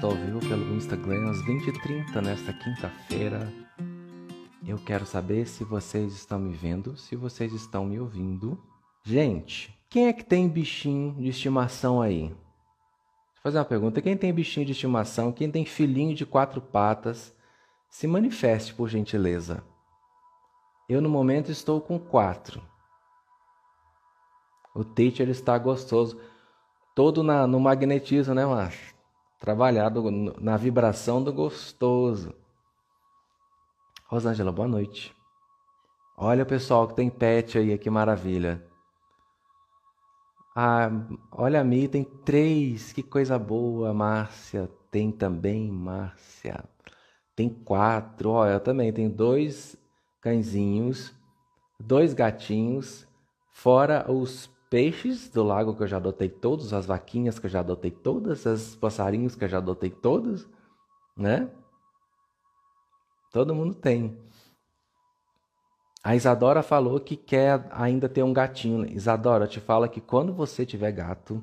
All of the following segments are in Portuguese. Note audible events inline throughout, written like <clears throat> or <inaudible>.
estou ao vivo pelo Instagram às 20h30 nesta quinta-feira. Eu quero saber se vocês estão me vendo, se vocês estão me ouvindo. Gente, quem é que tem bichinho de estimação aí? Vou fazer uma pergunta. Quem tem bichinho de estimação, quem tem filhinho de quatro patas, se manifeste por gentileza. Eu no momento estou com quatro. O teacher está gostoso. Todo na, no magnetismo, né, macho? Trabalhado na vibração do gostoso. Rosângela, boa noite. Olha o pessoal que tem pet aí, que maravilha. Ah, olha a Mi, tem três, que coisa boa. Márcia tem também, Márcia. Tem quatro, olha, eu também tenho dois cãezinhos, dois gatinhos, fora os peixes do lago que eu já adotei todos, as vaquinhas que eu já adotei todas, os passarinhos que eu já adotei todos, né? Todo mundo tem. A Isadora falou que quer ainda ter um gatinho. Isadora, te fala que quando você tiver gato,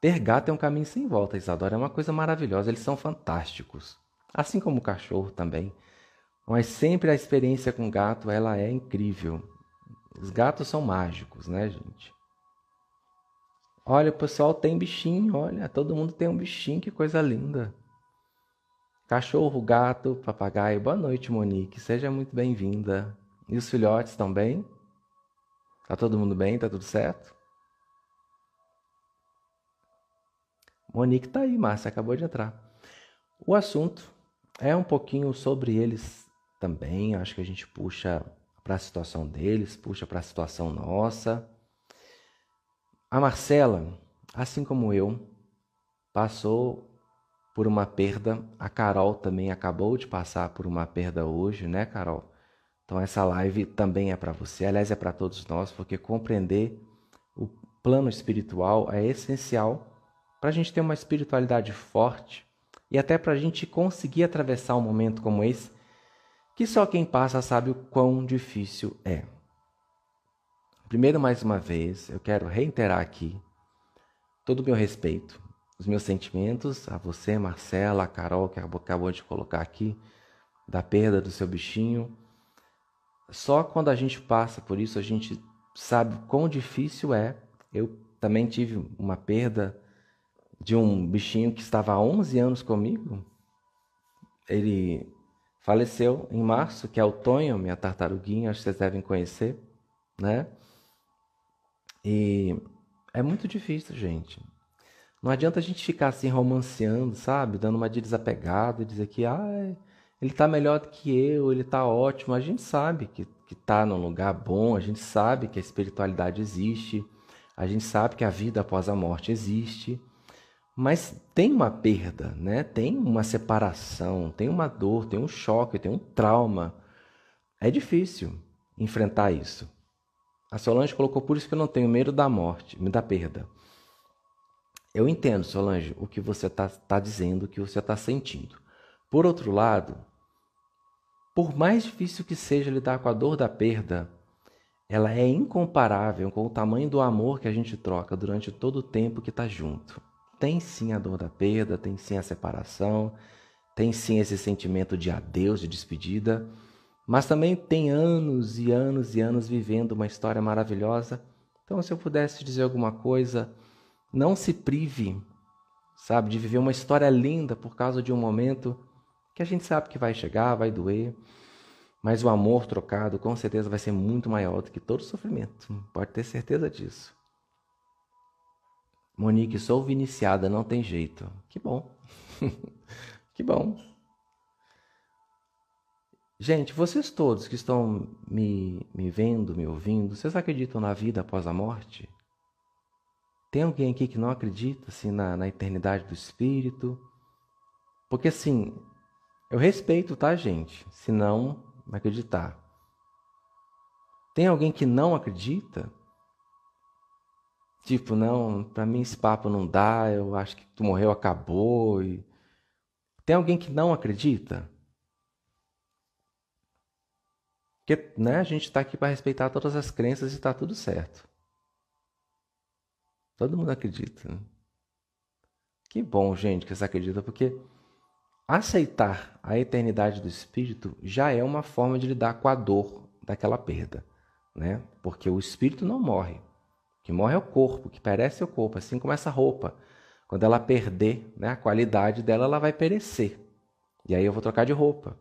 ter gato é um caminho sem volta, Isadora. É uma coisa maravilhosa, eles são fantásticos. Assim como o cachorro também. Mas sempre a experiência com gato, ela é incrível. Os gatos são mágicos, né, gente? Olha, o pessoal tem bichinho, olha, todo mundo tem um bichinho, que coisa linda. Cachorro, gato, papagaio. Boa noite, Monique. Seja muito bem-vinda. E os filhotes bem? Tá todo mundo bem? Tá tudo certo? Monique tá aí, Márcia, acabou de entrar. O assunto é um pouquinho sobre eles também. Acho que a gente puxa para a situação deles, puxa para a situação nossa. A Marcela, assim como eu, passou por uma perda. A Carol também acabou de passar por uma perda hoje, né, Carol? Então essa live também é para você, aliás é para todos nós, porque compreender o plano espiritual é essencial para a gente ter uma espiritualidade forte e até para a gente conseguir atravessar um momento como esse, que só quem passa sabe o quão difícil é. Primeiro, mais uma vez, eu quero reiterar aqui todo o meu respeito, os meus sentimentos a você, Marcela, a Carol, que acabou de colocar aqui, da perda do seu bichinho. Só quando a gente passa por isso, a gente sabe quão difícil é. Eu também tive uma perda de um bichinho que estava há 11 anos comigo. Ele faleceu em março, que é o Tonho, minha tartaruguinha, acho que vocês devem conhecer, né? E é muito difícil, gente. Não adianta a gente ficar assim romanceando, sabe? Dando uma de desapegado e dizer que ah, ele tá melhor do que eu, ele tá ótimo. A gente sabe que, que tá num lugar bom, a gente sabe que a espiritualidade existe, a gente sabe que a vida após a morte existe. Mas tem uma perda, né? Tem uma separação, tem uma dor, tem um choque, tem um trauma. É difícil enfrentar isso. A Solange colocou por isso que eu não tenho medo da morte, da perda. Eu entendo, Solange, o que você está tá dizendo, o que você está sentindo. Por outro lado, por mais difícil que seja lidar com a dor da perda, ela é incomparável com o tamanho do amor que a gente troca durante todo o tempo que está junto. Tem sim a dor da perda, tem sim a separação, tem sim esse sentimento de adeus, de despedida, mas também tem anos e anos e anos vivendo uma história maravilhosa. Então, se eu pudesse dizer alguma coisa, não se prive, sabe, de viver uma história linda por causa de um momento que a gente sabe que vai chegar, vai doer, mas o amor trocado com certeza vai ser muito maior do que todo sofrimento. Pode ter certeza disso. Monique, sou viniciada, não tem jeito. Que bom. <laughs> que bom. Gente, vocês todos que estão me, me vendo, me ouvindo, vocês acreditam na vida após a morte? Tem alguém aqui que não acredita assim, na, na eternidade do Espírito? Porque assim, eu respeito, tá, gente? Se não acreditar. Tem alguém que não acredita? Tipo, não, para mim esse papo não dá, eu acho que tu morreu, acabou. E... Tem alguém que não acredita? Porque né, a gente está aqui para respeitar todas as crenças e está tudo certo. Todo mundo acredita. Né? Que bom, gente, que você acredita, porque aceitar a eternidade do espírito já é uma forma de lidar com a dor daquela perda, né? Porque o espírito não morre. O que morre é o corpo, o que perece é o corpo, assim como essa roupa. Quando ela perder né, a qualidade dela, ela vai perecer. E aí eu vou trocar de roupa.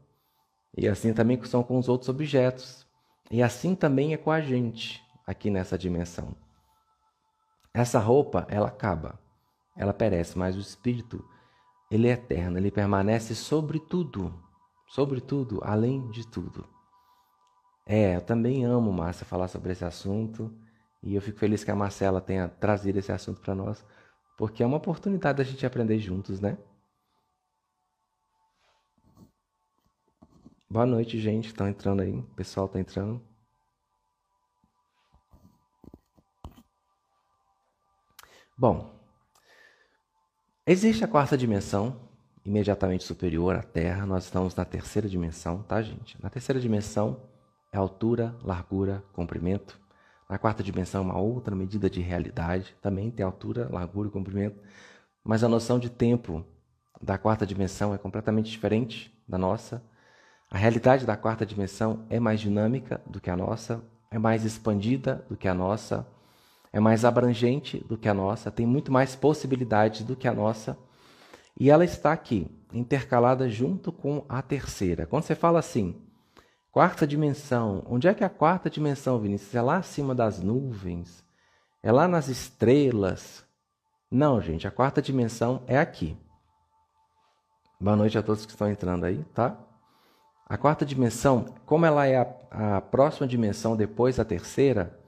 E assim também são com os outros objetos. E assim também é com a gente aqui nessa dimensão. Essa roupa, ela acaba, ela perece, mas o espírito, ele é eterno, ele permanece sobre tudo, sobre tudo, além de tudo. É, eu também amo, Márcia, falar sobre esse assunto e eu fico feliz que a Marcela tenha trazido esse assunto para nós, porque é uma oportunidade da gente aprender juntos, né? Boa noite, gente. Estão entrando aí. O pessoal está entrando. Bom, existe a quarta dimensão, imediatamente superior à Terra. Nós estamos na terceira dimensão, tá, gente? Na terceira dimensão é altura, largura, comprimento. Na quarta dimensão, uma outra medida de realidade. Também tem altura, largura e comprimento. Mas a noção de tempo da quarta dimensão é completamente diferente da nossa. A realidade da quarta dimensão é mais dinâmica do que a nossa, é mais expandida do que a nossa é mais abrangente do que a nossa, tem muito mais possibilidades do que a nossa, e ela está aqui, intercalada junto com a terceira. Quando você fala assim, quarta dimensão, onde é que é a quarta dimensão, Vinícius? É lá acima das nuvens? É lá nas estrelas? Não, gente, a quarta dimensão é aqui. Boa noite a todos que estão entrando aí, tá? A quarta dimensão, como ela é a, a próxima dimensão depois da terceira,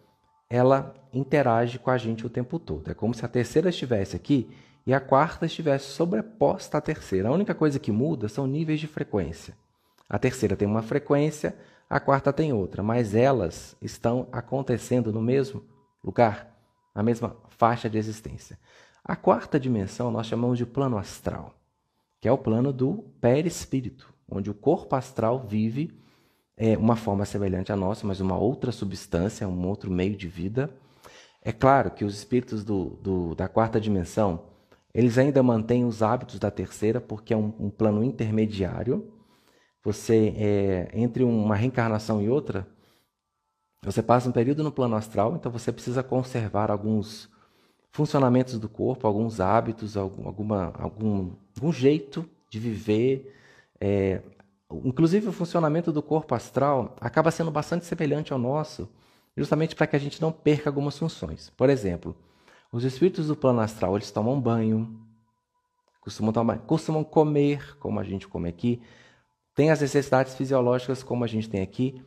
ela interage com a gente o tempo todo. É como se a terceira estivesse aqui e a quarta estivesse sobreposta à terceira. A única coisa que muda são níveis de frequência. A terceira tem uma frequência, a quarta tem outra, mas elas estão acontecendo no mesmo lugar, na mesma faixa de existência. A quarta dimensão nós chamamos de plano astral, que é o plano do perispírito, onde o corpo astral vive é, uma forma semelhante à nossa, mas uma outra substância, um outro meio de vida é claro que os espíritos do, do, da quarta dimensão, eles ainda mantêm os hábitos da terceira, porque é um, um plano intermediário. Você, é, entre uma reencarnação e outra, você passa um período no plano astral, então você precisa conservar alguns funcionamentos do corpo, alguns hábitos, algum, alguma, algum, algum jeito de viver. É, inclusive, o funcionamento do corpo astral acaba sendo bastante semelhante ao nosso justamente para que a gente não perca algumas funções. Por exemplo, os espíritos do plano astral, eles tomam banho, costumam, tomar, costumam comer, como a gente come aqui, tem as necessidades fisiológicas, como a gente tem aqui.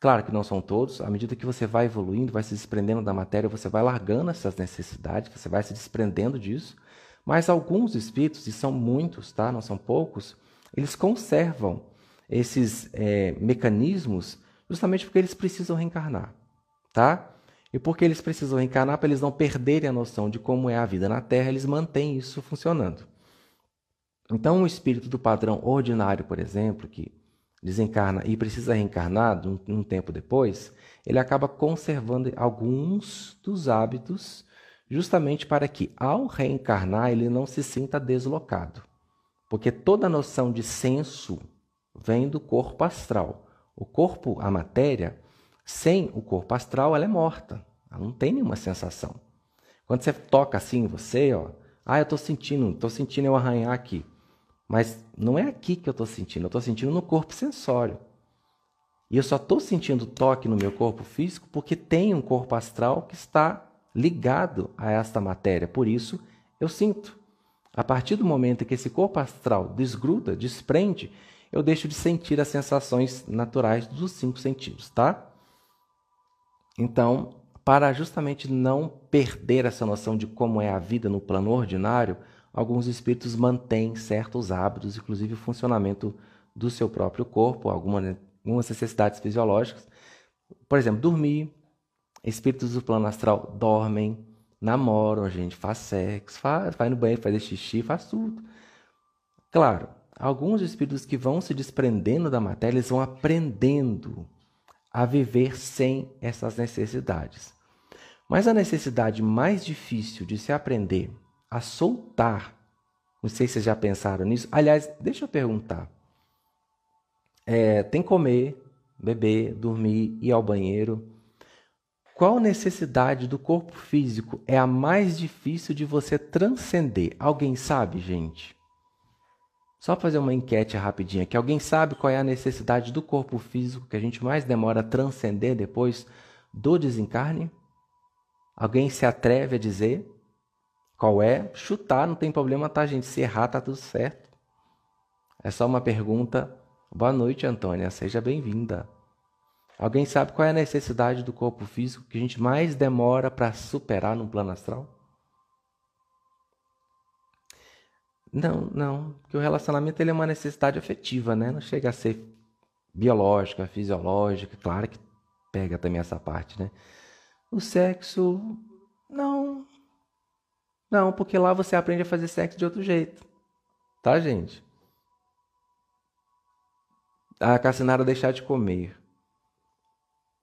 Claro que não são todos, à medida que você vai evoluindo, vai se desprendendo da matéria, você vai largando essas necessidades, você vai se desprendendo disso. Mas alguns espíritos, e são muitos, tá? não são poucos, eles conservam esses é, mecanismos justamente porque eles precisam reencarnar tá? E porque eles precisam reencarnar para eles não perderem a noção de como é a vida na Terra, eles mantêm isso funcionando. Então, o espírito do padrão ordinário, por exemplo, que desencarna e precisa reencarnar um, um tempo depois, ele acaba conservando alguns dos hábitos, justamente para que, ao reencarnar, ele não se sinta deslocado. Porque toda noção de senso vem do corpo astral. O corpo, a matéria, sem o corpo astral, ela é morta. Ela não tem nenhuma sensação. Quando você toca assim em você, ó, ah, eu estou sentindo, estou sentindo eu arranhar aqui. Mas não é aqui que eu estou sentindo, eu estou sentindo no corpo sensório. E eu só estou sentindo toque no meu corpo físico porque tem um corpo astral que está ligado a esta matéria. Por isso, eu sinto. A partir do momento que esse corpo astral desgruda, desprende, eu deixo de sentir as sensações naturais dos cinco sentidos, tá? Então, para justamente não perder essa noção de como é a vida no plano ordinário, alguns espíritos mantêm certos hábitos, inclusive o funcionamento do seu próprio corpo, algumas, algumas necessidades fisiológicas. Por exemplo, dormir. Espíritos do plano astral dormem, namoram, a gente faz sexo, faz, vai no banheiro, faz xixi, faz tudo. Claro, alguns espíritos que vão se desprendendo da matéria, eles vão aprendendo a viver sem essas necessidades. Mas a necessidade mais difícil de se aprender a soltar Não sei se vocês já pensaram nisso. Aliás, deixa eu perguntar. É, tem comer, beber, dormir, ir ao banheiro. Qual necessidade do corpo físico é a mais difícil de você transcender? Alguém sabe, gente? Só fazer uma enquete rapidinha aqui. Alguém sabe qual é a necessidade do corpo físico que a gente mais demora a transcender depois do desencarne? Alguém se atreve a dizer qual é? Chutar, não tem problema, tá, gente? Se errar, tá tudo certo. É só uma pergunta. Boa noite, Antônia. Seja bem-vinda. Alguém sabe qual é a necessidade do corpo físico que a gente mais demora para superar no plano astral? Não, não, porque o relacionamento ele é uma necessidade afetiva, né? Não chega a ser biológica, fisiológica, claro que pega também essa parte, né? O sexo, não. Não, porque lá você aprende a fazer sexo de outro jeito. Tá, gente? A Cassinara deixar de comer.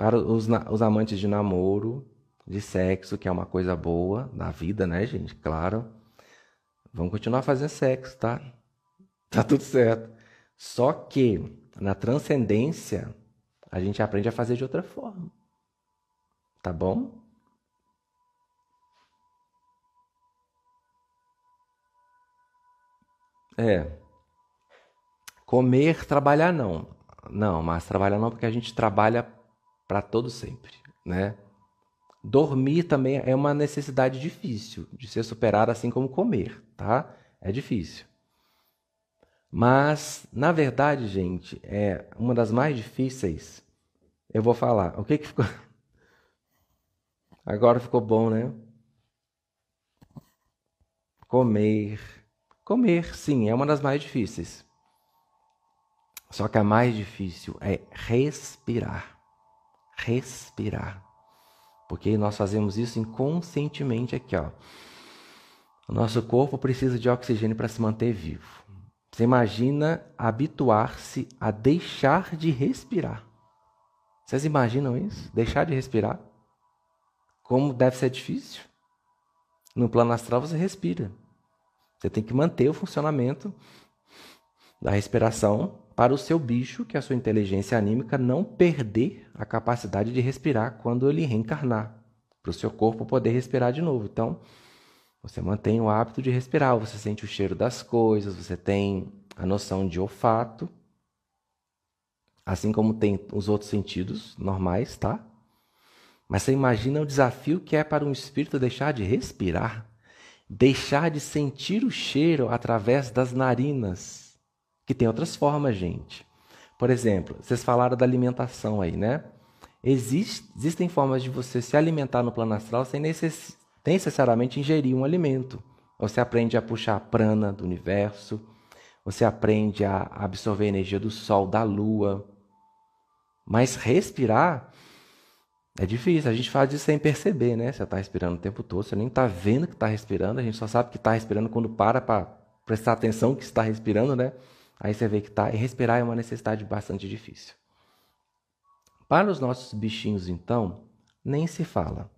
Para os, os amantes de namoro, de sexo, que é uma coisa boa na vida, né, gente? Claro. Vamos continuar fazendo sexo, tá? Tá tudo certo. Só que na transcendência, a gente aprende a fazer de outra forma. Tá bom? É. Comer, trabalhar não. Não, mas trabalhar não porque a gente trabalha para todo sempre, né? Dormir também é uma necessidade difícil de ser superada, assim como comer, tá? É difícil. Mas, na verdade, gente, é uma das mais difíceis. Eu vou falar. O que que ficou? Agora ficou bom, né? Comer. Comer, sim, é uma das mais difíceis. Só que a mais difícil é respirar. Respirar. Porque nós fazemos isso inconscientemente aqui, ó. O nosso corpo precisa de oxigênio para se manter vivo. Você imagina habituar-se a deixar de respirar. Vocês imaginam isso? Deixar de respirar? Como deve ser difícil? No plano astral você respira. Você tem que manter o funcionamento da respiração para o seu bicho, que é a sua inteligência anímica, não perder a capacidade de respirar quando ele reencarnar, para o seu corpo poder respirar de novo. Então, você mantém o hábito de respirar, você sente o cheiro das coisas, você tem a noção de olfato, assim como tem os outros sentidos normais, tá? Mas você imagina o desafio que é para um espírito deixar de respirar, deixar de sentir o cheiro através das narinas que tem outras formas, gente. Por exemplo, vocês falaram da alimentação aí, né? Existe, existem formas de você se alimentar no plano astral sem necess, necessariamente ingerir um alimento. Você aprende a puxar a prana do universo, você aprende a absorver a energia do sol, da lua. Mas respirar é difícil. A gente faz isso sem perceber, né? Você está respirando o tempo todo, você nem está vendo que está respirando, a gente só sabe que está respirando quando para para prestar atenção que está respirando, né? Aí você vê que tá. E respirar é uma necessidade bastante difícil. Para os nossos bichinhos, então, nem se fala.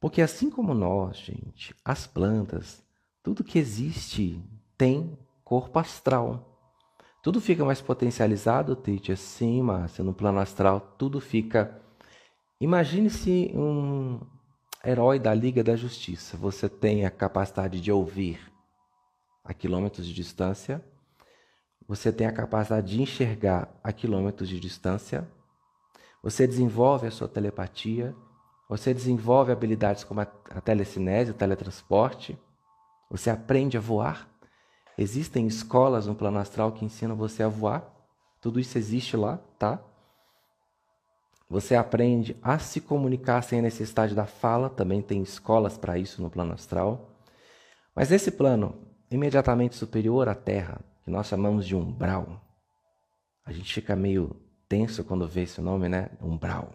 Porque assim como nós, gente, as plantas, tudo que existe tem corpo astral. Tudo fica mais potencializado, Tite, assim, Márcia, no plano astral, tudo fica. Imagine-se um herói da Liga da Justiça. Você tem a capacidade de ouvir a quilômetros de distância, você tem a capacidade de enxergar a quilômetros de distância, você desenvolve a sua telepatia, você desenvolve habilidades como a, a telecinese, o teletransporte, você aprende a voar. Existem escolas no plano astral que ensinam você a voar. Tudo isso existe lá, tá? Você aprende a se comunicar sem a necessidade da fala, também tem escolas para isso no plano astral. Mas nesse plano imediatamente superior à Terra, que nós chamamos de umbral. A gente fica meio tenso quando vê esse nome, né? Umbral.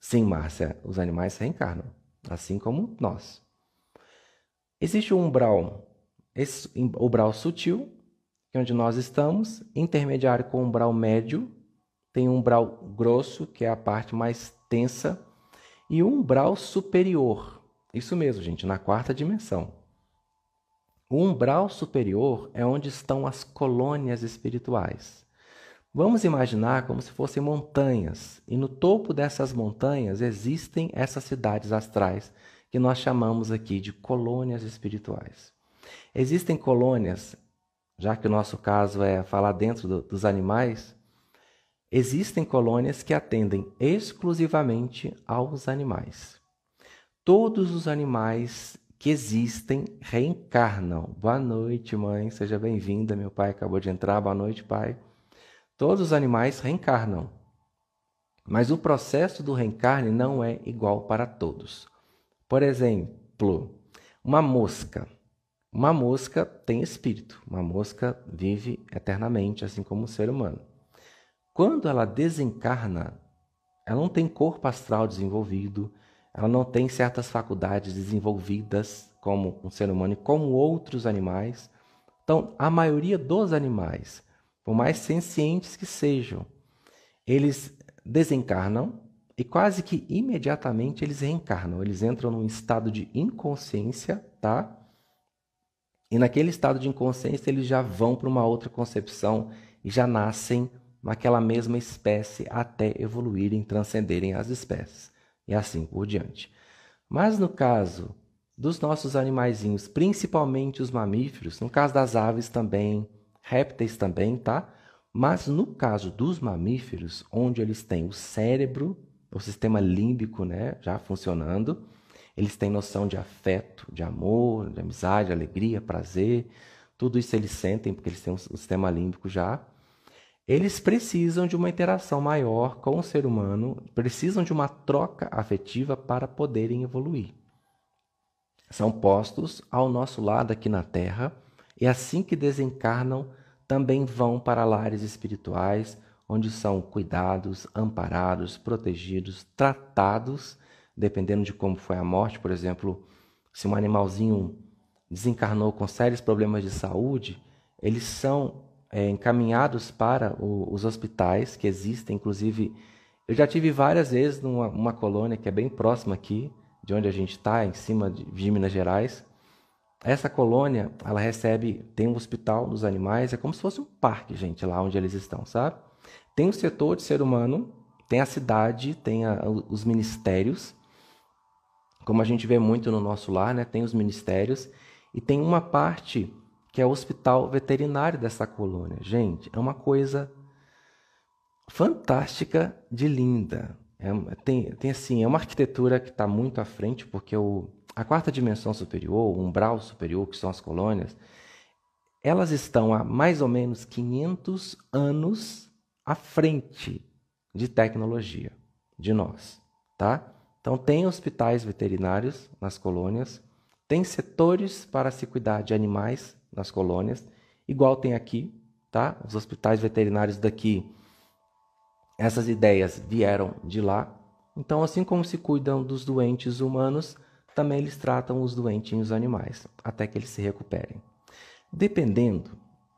Sim, Márcia, os animais reencarnam, assim como nós. Existe o umbral, esse umbral sutil, que é onde nós estamos, intermediário com o umbral médio, tem um umbral grosso, que é a parte mais tensa, e o umbral superior. Isso mesmo, gente, na quarta dimensão. O umbral superior é onde estão as colônias espirituais. Vamos imaginar como se fossem montanhas, e no topo dessas montanhas existem essas cidades astrais que nós chamamos aqui de colônias espirituais. Existem colônias, já que o nosso caso é falar dentro do, dos animais, existem colônias que atendem exclusivamente aos animais. Todos os animais que existem reencarnam. Boa noite, mãe, seja bem-vinda. Meu pai acabou de entrar. Boa noite, pai. Todos os animais reencarnam. Mas o processo do reencarne não é igual para todos. Por exemplo, uma mosca. Uma mosca tem espírito. Uma mosca vive eternamente, assim como o ser humano. Quando ela desencarna, ela não tem corpo astral desenvolvido, ela não tem certas faculdades desenvolvidas como um ser humano e como outros animais. Então, a maioria dos animais, por mais sencientes que sejam, eles desencarnam e quase que imediatamente eles reencarnam, eles entram num estado de inconsciência, tá? E naquele estado de inconsciência eles já vão para uma outra concepção e já nascem naquela mesma espécie até evoluírem, transcenderem as espécies e assim por diante. Mas no caso dos nossos animaizinhos, principalmente os mamíferos, no caso das aves também, répteis também, tá? Mas no caso dos mamíferos, onde eles têm o cérebro o sistema límbico né, já funcionando. Eles têm noção de afeto, de amor, de amizade, alegria, prazer. Tudo isso eles sentem porque eles têm o sistema límbico já. Eles precisam de uma interação maior com o ser humano, precisam de uma troca afetiva para poderem evoluir. São postos ao nosso lado aqui na Terra e assim que desencarnam, também vão para lares espirituais, onde são cuidados, amparados, protegidos, tratados, dependendo de como foi a morte. Por exemplo, se um animalzinho desencarnou com sérios problemas de saúde, eles são é, encaminhados para o, os hospitais que existem. Inclusive, eu já tive várias vezes numa colônia que é bem próxima aqui, de onde a gente está, em cima de, de Minas Gerais. Essa colônia, ela recebe, tem um hospital dos animais, é como se fosse um parque, gente, lá onde eles estão, sabe? Tem o setor de ser humano, tem a cidade, tem a, os ministérios, como a gente vê muito no nosso lar, né? tem os ministérios, e tem uma parte que é o hospital veterinário dessa colônia. Gente, é uma coisa fantástica de linda. É, tem, tem assim, é uma arquitetura que está muito à frente, porque o, a quarta dimensão superior, o umbral superior, que são as colônias, elas estão há mais ou menos 500 anos à frente de tecnologia de nós, tá? Então tem hospitais veterinários nas colônias, tem setores para se cuidar de animais nas colônias, igual tem aqui, tá? Os hospitais veterinários daqui, essas ideias vieram de lá. Então, assim como se cuidam dos doentes humanos, também eles tratam os doentinhos animais, até que eles se recuperem. Dependendo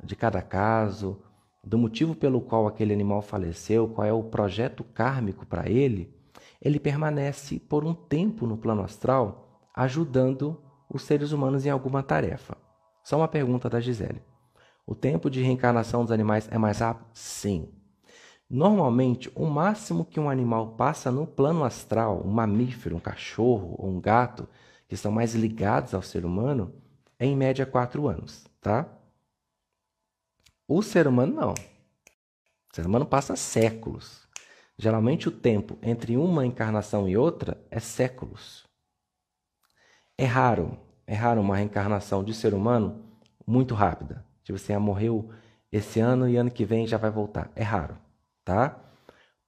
de cada caso, do motivo pelo qual aquele animal faleceu, qual é o projeto kármico para ele, ele permanece por um tempo no plano astral, ajudando os seres humanos em alguma tarefa. Só uma pergunta da Gisele. O tempo de reencarnação dos animais é mais rápido? Sim. Normalmente, o máximo que um animal passa no plano astral, um mamífero, um cachorro ou um gato, que estão mais ligados ao ser humano, é em média quatro anos, tá? O ser humano não. O ser humano passa séculos. Geralmente o tempo entre uma encarnação e outra é séculos. É raro, é raro uma reencarnação de ser humano muito rápida. Tipo assim, ah, morreu esse ano e ano que vem já vai voltar. É raro, tá?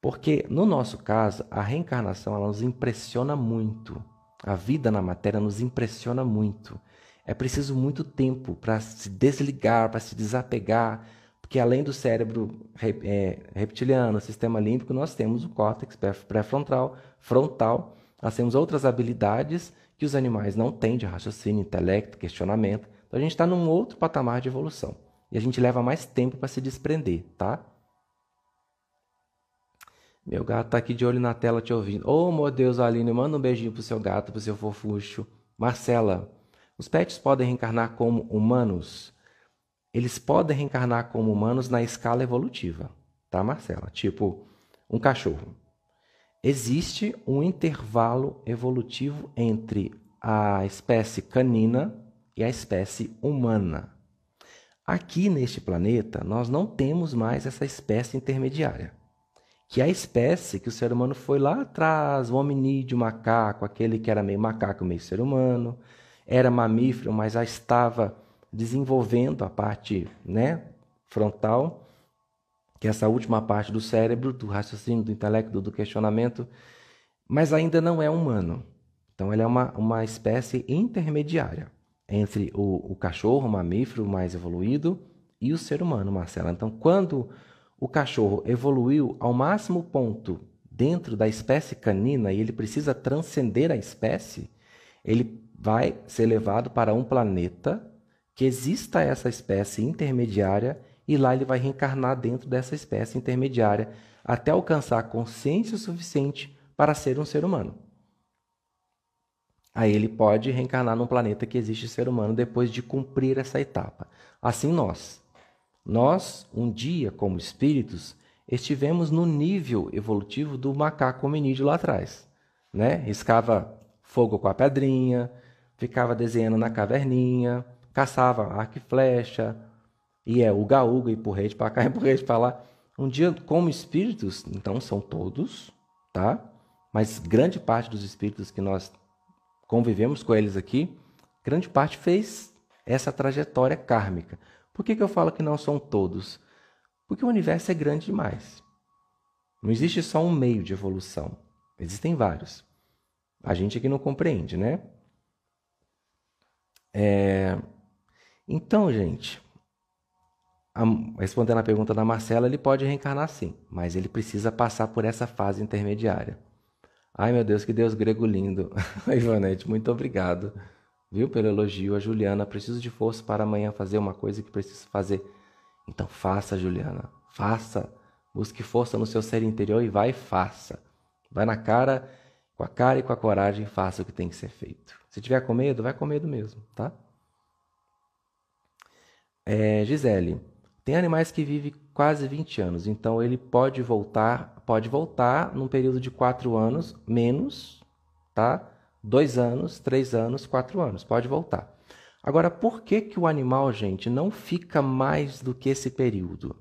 Porque no nosso caso, a reencarnação ela nos impressiona muito. A vida na matéria nos impressiona muito. É preciso muito tempo para se desligar, para se desapegar, porque além do cérebro é, reptiliano, sistema límbico, nós temos o córtex pré-frontal, frontal, nós temos outras habilidades que os animais não têm de raciocínio, intelecto, questionamento. Então a gente está num outro patamar de evolução. E a gente leva mais tempo para se desprender, tá? Meu gato tá aqui de olho na tela te ouvindo. Oh, meu Deus, Aline, manda um beijinho pro seu gato, pro seu fofucho. Marcela, Os pets podem reencarnar como humanos? Eles podem reencarnar como humanos na escala evolutiva, tá, Marcela? Tipo, um cachorro. Existe um intervalo evolutivo entre a espécie canina e a espécie humana. Aqui neste planeta, nós não temos mais essa espécie intermediária, que é a espécie que o ser humano foi lá atrás, o hominídeo macaco, aquele que era meio macaco, meio ser humano, era mamífero, mas já estava desenvolvendo a parte né, frontal, que é essa última parte do cérebro, do raciocínio, do intelecto, do questionamento, mas ainda não é humano. Então, ele é uma, uma espécie intermediária entre o, o cachorro, o mamífero mais evoluído, e o ser humano, Marcela. Então, quando o cachorro evoluiu ao máximo ponto dentro da espécie canina e ele precisa transcender a espécie, ele vai ser levado para um planeta que exista essa espécie intermediária e lá ele vai reencarnar dentro dessa espécie intermediária até alcançar consciência suficiente para ser um ser humano. Aí ele pode reencarnar num planeta que existe ser humano depois de cumprir essa etapa. Assim nós. Nós, um dia, como espíritos, estivemos no nível evolutivo do macaco hominídeo lá atrás. Né? Riscava fogo com a pedrinha, ficava desenhando na caverninha, caçava arco e flecha, e é uga uga, empurrete para cá, empurrete para lá. Um dia, como espíritos, então são todos, tá? Mas grande parte dos espíritos que nós convivemos com eles aqui, grande parte fez essa trajetória kármica. Por que, que eu falo que não são todos? Porque o universo é grande demais. Não existe só um meio de evolução. Existem vários. A gente aqui não compreende, né? É... Então, gente, a... respondendo a pergunta da Marcela, ele pode reencarnar sim, mas ele precisa passar por essa fase intermediária. Ai meu Deus, que Deus grego lindo. <laughs> Ivanete, muito obrigado. Viu pelo elogio. A Juliana, preciso de força para amanhã fazer uma coisa que preciso fazer. Então faça, Juliana. Faça. Busque força no seu ser interior e vai e faça. Vai na cara, com a cara e com a coragem, faça o que tem que ser feito. Se tiver com medo, vai com medo mesmo, tá? É, Gisele, tem animais que vivem quase 20 anos, então ele pode voltar, pode voltar num período de 4 anos, menos, tá? 2 anos, 3 anos, 4 anos, pode voltar. Agora, por que, que o animal, gente, não fica mais do que esse período?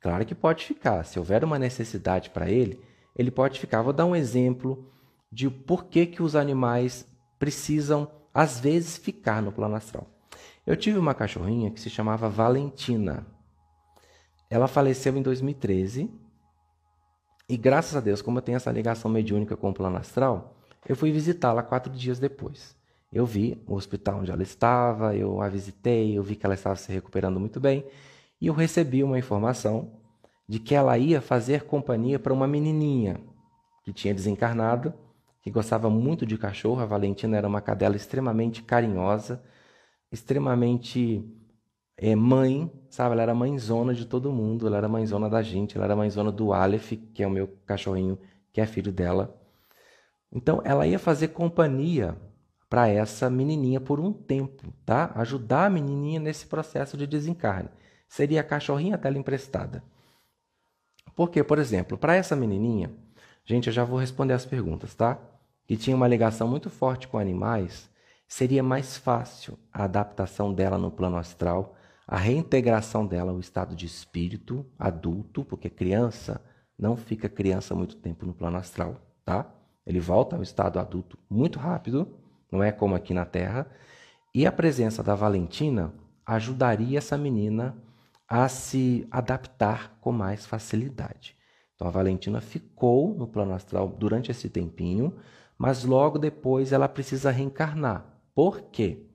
Claro que pode ficar. Se houver uma necessidade para ele, ele pode ficar. Vou dar um exemplo de por que, que os animais precisam, às vezes, ficar no plano astral. Eu tive uma cachorrinha que se chamava Valentina. Ela faleceu em 2013 e graças a Deus, como eu tenho essa ligação mediúnica com o plano astral, eu fui visitá-la quatro dias depois. Eu vi o hospital onde ela estava, eu a visitei, eu vi que ela estava se recuperando muito bem e eu recebi uma informação de que ela ia fazer companhia para uma menininha que tinha desencarnado, que gostava muito de cachorro. A Valentina era uma cadela extremamente carinhosa, extremamente é, mãe, sabe? Ela era mãezona de todo mundo, ela era mãezona da gente, ela era mãezona do Aleph, que é o meu cachorrinho, que é filho dela. Então, ela ia fazer companhia para essa menininha por um tempo, tá? Ajudar a menininha nesse processo de desencarne. Seria a cachorrinha dela emprestada. Porque, por exemplo, para essa menininha, gente, eu já vou responder as perguntas, tá? Que tinha uma ligação muito forte com animais, seria mais fácil a adaptação dela no plano astral a reintegração dela ao estado de espírito adulto, porque criança não fica criança muito tempo no plano astral, tá? Ele volta ao estado adulto muito rápido, não é como aqui na Terra. E a presença da Valentina ajudaria essa menina a se adaptar com mais facilidade. Então a Valentina ficou no plano astral durante esse tempinho, mas logo depois ela precisa reencarnar. Por quê?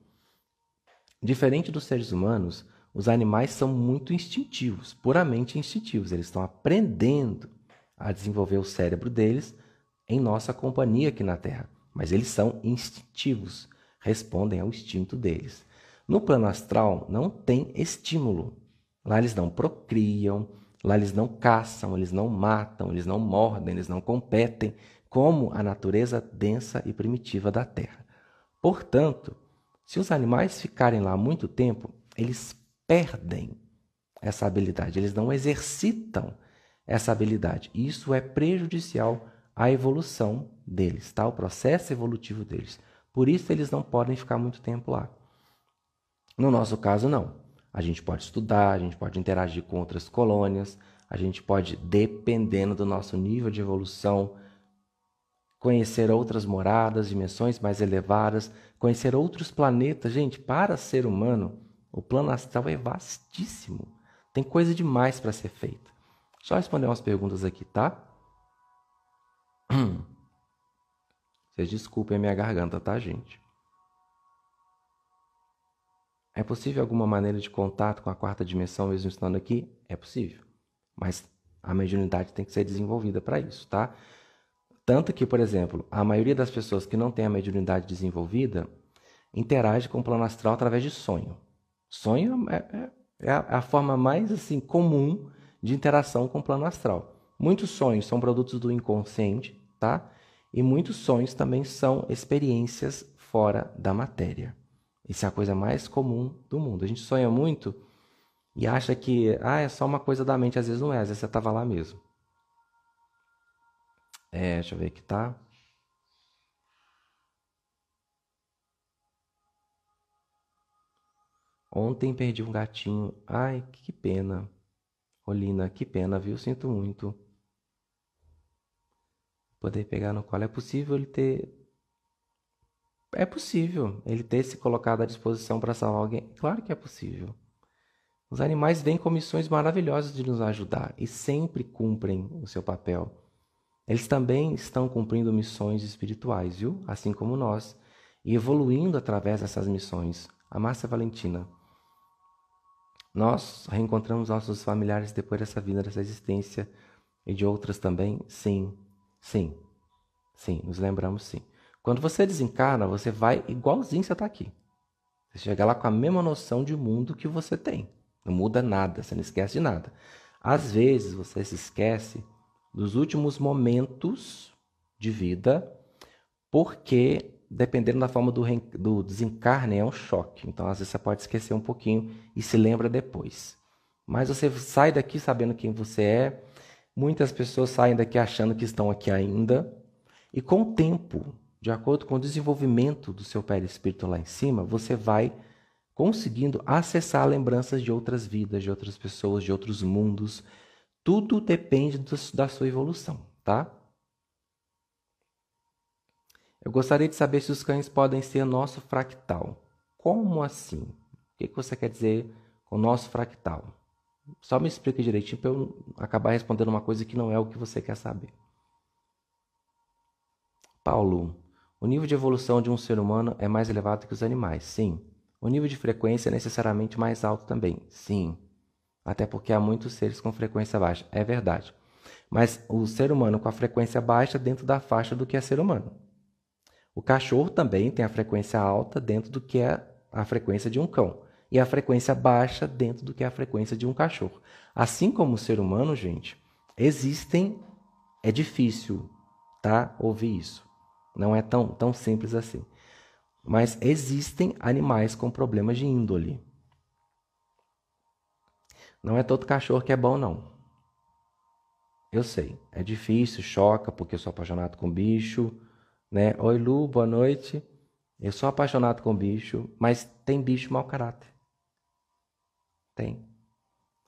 Diferente dos seres humanos, os animais são muito instintivos, puramente instintivos. Eles estão aprendendo a desenvolver o cérebro deles em nossa companhia aqui na Terra. Mas eles são instintivos, respondem ao instinto deles. No plano astral não tem estímulo. Lá eles não procriam, lá eles não caçam, eles não matam, eles não mordem, eles não competem, como a natureza densa e primitiva da Terra. Portanto, Se os animais ficarem lá muito tempo, eles perdem essa habilidade, eles não exercitam essa habilidade. Isso é prejudicial à evolução deles, tá? O processo evolutivo deles. Por isso eles não podem ficar muito tempo lá. No nosso caso, não. A gente pode estudar, a gente pode interagir com outras colônias, a gente pode, dependendo do nosso nível de evolução, conhecer outras moradas, dimensões mais elevadas, conhecer outros planetas. Gente, para ser humano, o plano astral é vastíssimo. Tem coisa demais para ser feita. Só responder umas perguntas aqui, tá? <clears throat> Vocês desculpem a minha garganta, tá, gente? É possível alguma maneira de contato com a quarta dimensão mesmo estando aqui? É possível. Mas a mediunidade tem que ser desenvolvida para isso, tá? Tanto que, por exemplo, a maioria das pessoas que não tem a mediunidade desenvolvida interage com o plano astral através de sonho. Sonho é, é, é, a, é a, forma mais assim comum de interação com o plano astral. Muitos sonhos são produtos do inconsciente, tá? E muitos sonhos também são experiências fora da matéria. Isso é a coisa mais comum do mundo. A gente sonha muito e acha que ah, é só uma coisa da mente, às vezes não é, às vezes você estava lá mesmo. É, deixa eu ver aqui, tá? Ontem perdi um gatinho. Ai, que pena. Olina, que pena, viu? Sinto muito. Poder pegar no colo. É possível ele ter. É possível ele ter se colocado à disposição para salvar alguém? Claro que é possível. Os animais vêm com missões maravilhosas de nos ajudar e sempre cumprem o seu papel. Eles também estão cumprindo missões espirituais, viu? Assim como nós, e evoluindo através dessas missões. A Márcia Valentina. Nós reencontramos nossos familiares depois dessa vida, dessa existência e de outras também? Sim, sim, sim, nos lembramos sim. Quando você desencarna, você vai igualzinho você está aqui. Você chega lá com a mesma noção de mundo que você tem. Não muda nada, você não esquece de nada. Às vezes você se esquece dos últimos momentos de vida, porque dependendo da forma do, do desencarne, é um choque. Então, às vezes, você pode esquecer um pouquinho e se lembra depois. Mas você sai daqui sabendo quem você é. Muitas pessoas saem daqui achando que estão aqui ainda. E com o tempo, de acordo com o desenvolvimento do seu perispírito lá em cima, você vai conseguindo acessar lembranças de outras vidas, de outras pessoas, de outros mundos. Tudo depende do, da sua evolução, tá? Eu gostaria de saber se os cães podem ser nosso fractal. Como assim? O que você quer dizer com nosso fractal? Só me explica direitinho para eu acabar respondendo uma coisa que não é o que você quer saber. Paulo, o nível de evolução de um ser humano é mais elevado que os animais? Sim. O nível de frequência é necessariamente mais alto também? Sim. Até porque há muitos seres com frequência baixa. É verdade. Mas o ser humano com a frequência baixa dentro da faixa do que é ser humano. O cachorro também tem a frequência alta dentro do que é a frequência de um cão. E a frequência baixa dentro do que é a frequência de um cachorro. Assim como o ser humano, gente, existem. É difícil, tá? Ouvir isso. Não é tão, tão simples assim. Mas existem animais com problemas de índole. Não é todo cachorro que é bom, não. Eu sei, é difícil, choca, porque eu sou apaixonado com bicho né? Oi, Lu, boa noite. Eu sou apaixonado com bicho, mas tem bicho mau caráter. Tem.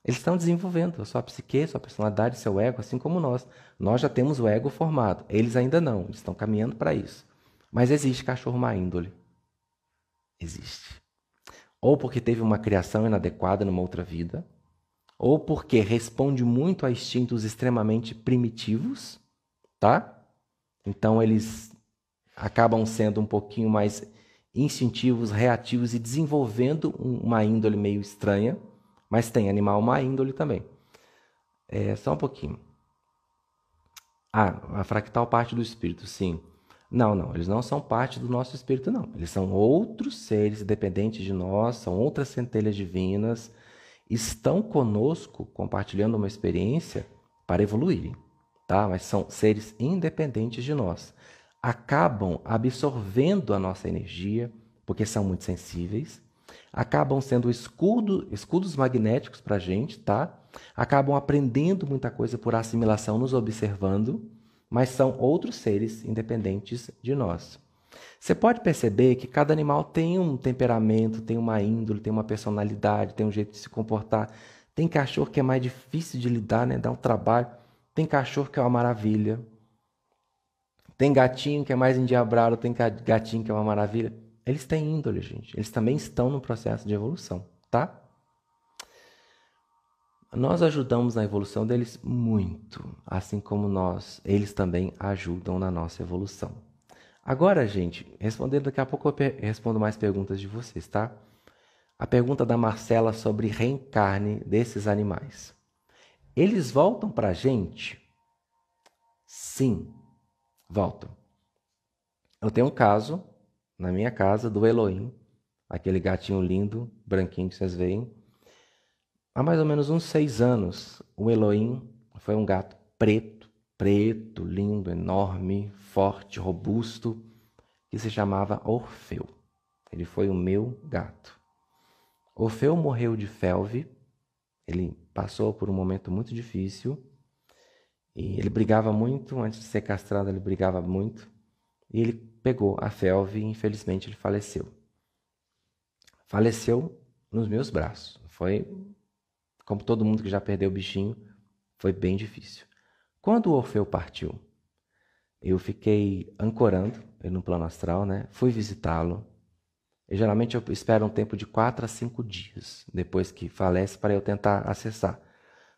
Eles estão desenvolvendo a sua psique, sua personalidade, seu ego, assim como nós. Nós já temos o ego formado. Eles ainda não. Eles estão caminhando para isso. Mas existe cachorro má índole. Existe. Ou porque teve uma criação inadequada numa outra vida, ou porque responde muito a instintos extremamente primitivos, tá? Então eles acabam sendo um pouquinho mais instintivos, reativos e desenvolvendo uma índole meio estranha, mas tem animal má índole também. É, só um pouquinho. Ah, a fractal parte do espírito, sim. Não, não, eles não são parte do nosso espírito, não. Eles são outros seres independentes de nós, são outras centelhas divinas, estão conosco compartilhando uma experiência para evoluírem, tá? Mas são seres independentes de nós acabam absorvendo a nossa energia, porque são muito sensíveis, acabam sendo escudo, escudos magnéticos para a gente, tá? Acabam aprendendo muita coisa por assimilação, nos observando, mas são outros seres independentes de nós. Você pode perceber que cada animal tem um temperamento, tem uma índole, tem uma personalidade, tem um jeito de se comportar. Tem cachorro que é mais difícil de lidar, né? Dá um trabalho. Tem cachorro que é uma maravilha. Tem gatinho que é mais endiabrado, tem gatinho que é uma maravilha. Eles têm índole, gente. Eles também estão no processo de evolução, tá? Nós ajudamos na evolução deles muito, assim como nós, eles também ajudam na nossa evolução. Agora, gente, respondendo daqui a pouco eu respondo mais perguntas de vocês, tá? A pergunta da Marcela sobre reencarne desses animais. Eles voltam para a gente? Sim, voltam. Eu tenho um caso na minha casa do Elohim, aquele gatinho lindo, branquinho que vocês veem. Há mais ou menos uns seis anos, o Elohim foi um gato preto, preto, lindo, enorme, forte, robusto, que se chamava Orfeu. Ele foi o meu gato. Orfeu morreu de felve, ele passou por um momento muito difícil e ele brigava muito, antes de ser castrado ele brigava muito, e ele pegou a felve e infelizmente ele faleceu. Faleceu nos meus braços. Foi, como todo mundo que já perdeu o bichinho, foi bem difícil. Quando o Orfeu partiu, eu fiquei ancorando no plano astral, né? Fui visitá-lo. E geralmente eu espero um tempo de quatro a cinco dias depois que falece para eu tentar acessar.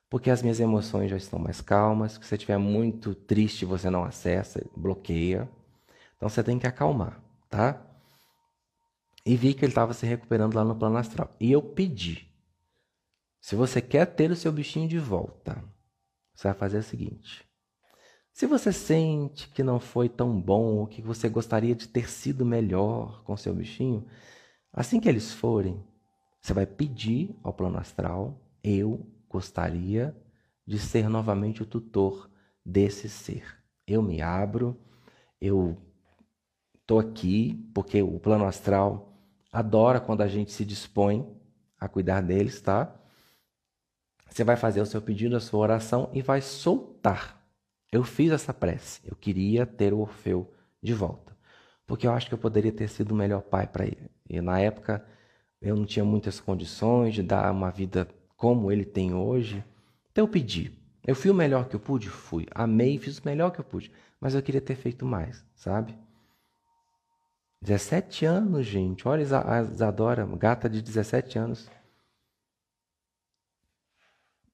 Porque as minhas emoções já estão mais calmas. Se você estiver muito triste, você não acessa, bloqueia. Então você tem que acalmar, tá? E vi que ele estava se recuperando lá no plano astral. E eu pedi: se você quer ter o seu bichinho de volta, você vai fazer o seguinte: se você sente que não foi tão bom, ou que você gostaria de ter sido melhor com seu bichinho, assim que eles forem, você vai pedir ao plano astral: eu gostaria de ser novamente o tutor desse ser. Eu me abro, eu estou aqui porque o plano astral adora quando a gente se dispõe a cuidar deles, tá? Você vai fazer o seu pedido, a sua oração e vai soltar eu fiz essa prece. Eu queria ter o Orfeu de volta. Porque eu acho que eu poderia ter sido o melhor pai para ele. E na época eu não tinha muitas condições de dar uma vida como ele tem hoje. Então eu pedi. Eu fui o melhor que eu pude? Fui. Amei, fiz o melhor que eu pude. Mas eu queria ter feito mais, sabe? 17 anos, gente. Olha a Isadora, gata de 17 anos.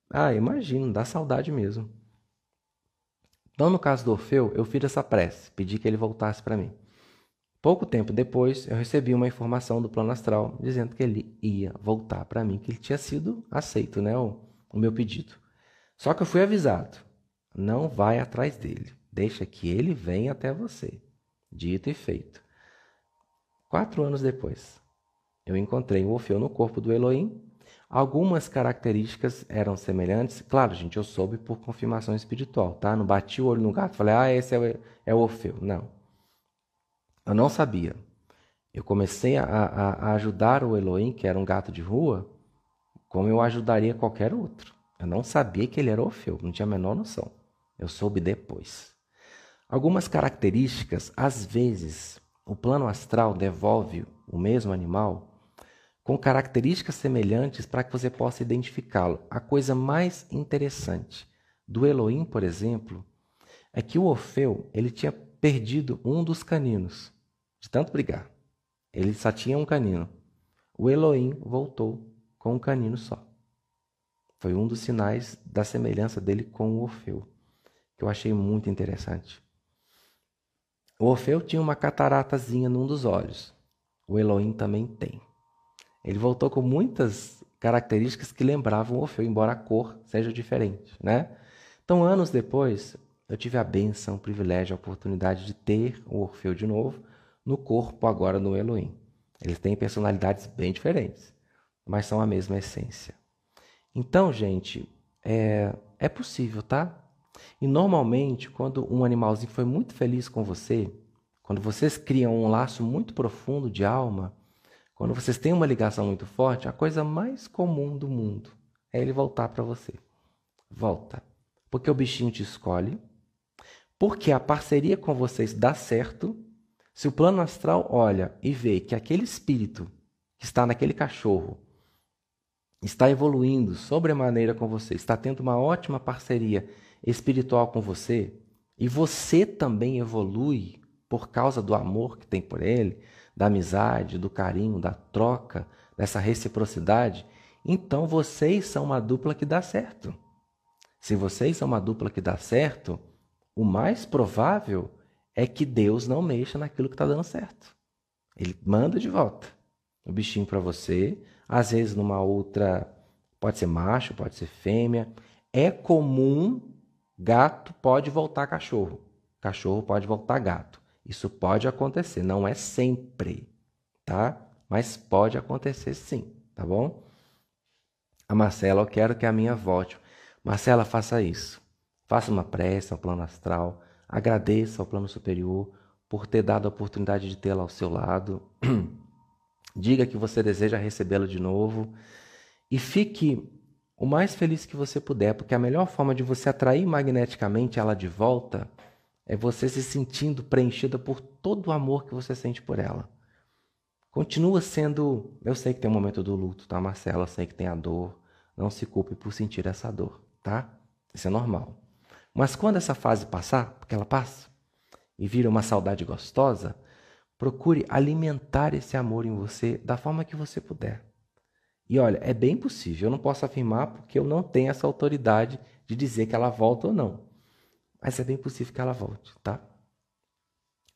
Ah, imagino, dá saudade mesmo. Então, no caso do Orfeu, eu fiz essa prece, pedi que ele voltasse para mim. Pouco tempo depois, eu recebi uma informação do plano astral dizendo que ele ia voltar para mim, que ele tinha sido aceito, né, o, o meu pedido. Só que eu fui avisado: não vai atrás dele, deixa que ele venha até você. Dito e feito. Quatro anos depois, eu encontrei o Orfeu no corpo do Elohim Algumas características eram semelhantes. Claro, gente, eu soube por confirmação espiritual, tá? Não bati o olho no gato e falei, ah, esse é o, é o Orfeu. Não. Eu não sabia. Eu comecei a, a, a ajudar o Elohim, que era um gato de rua, como eu ajudaria qualquer outro. Eu não sabia que ele era Orfeu, não tinha a menor noção. Eu soube depois. Algumas características, às vezes, o plano astral devolve o mesmo animal com características semelhantes para que você possa identificá-lo. A coisa mais interessante do Elohim, por exemplo, é que o Orfeu ele tinha perdido um dos caninos, de tanto brigar. Ele só tinha um canino. O Elohim voltou com um canino só. Foi um dos sinais da semelhança dele com o Orfeu, que eu achei muito interessante. O Orfeu tinha uma cataratazinha num dos olhos. O Elohim também tem. Ele voltou com muitas características que lembravam o Orfeu, embora a cor seja diferente, né? Então, anos depois, eu tive a benção, o privilégio, a oportunidade de ter o Orfeu de novo no corpo agora no Elohim. Eles têm personalidades bem diferentes, mas são a mesma essência. Então, gente, é, é possível, tá? E normalmente, quando um animalzinho foi muito feliz com você, quando vocês criam um laço muito profundo de alma, Quando vocês têm uma ligação muito forte, a coisa mais comum do mundo é ele voltar para você. Volta. Porque o bichinho te escolhe, porque a parceria com vocês dá certo. Se o plano astral olha e vê que aquele espírito que está naquele cachorro está evoluindo sobremaneira com você, está tendo uma ótima parceria espiritual com você, e você também evolui por causa do amor que tem por ele, da amizade, do carinho, da troca, dessa reciprocidade, então vocês são uma dupla que dá certo. Se vocês são uma dupla que dá certo, o mais provável é que Deus não mexa naquilo que está dando certo. Ele manda de volta o bichinho para você, às vezes numa outra, pode ser macho, pode ser fêmea. É comum gato pode voltar cachorro, cachorro pode voltar gato. Isso pode acontecer, não é sempre, tá? Mas pode acontecer sim, tá bom? A Marcela, eu quero que a minha volte. Marcela, faça isso. Faça uma prece ao plano astral. Agradeça ao plano superior por ter dado a oportunidade de tê-la ao seu lado. <clears throat> Diga que você deseja recebê-la de novo. E fique o mais feliz que você puder, porque a melhor forma de você atrair magneticamente ela de volta é você se sentindo preenchida por todo o amor que você sente por ela. Continua sendo. Eu sei que tem um momento do luto, tá, Marcela? Eu sei que tem a dor. Não se culpe por sentir essa dor, tá? Isso é normal. Mas quando essa fase passar, porque ela passa, e vira uma saudade gostosa, procure alimentar esse amor em você da forma que você puder. E olha, é bem possível, eu não posso afirmar porque eu não tenho essa autoridade de dizer que ela volta ou não. Mas é bem possível que ela volte, tá?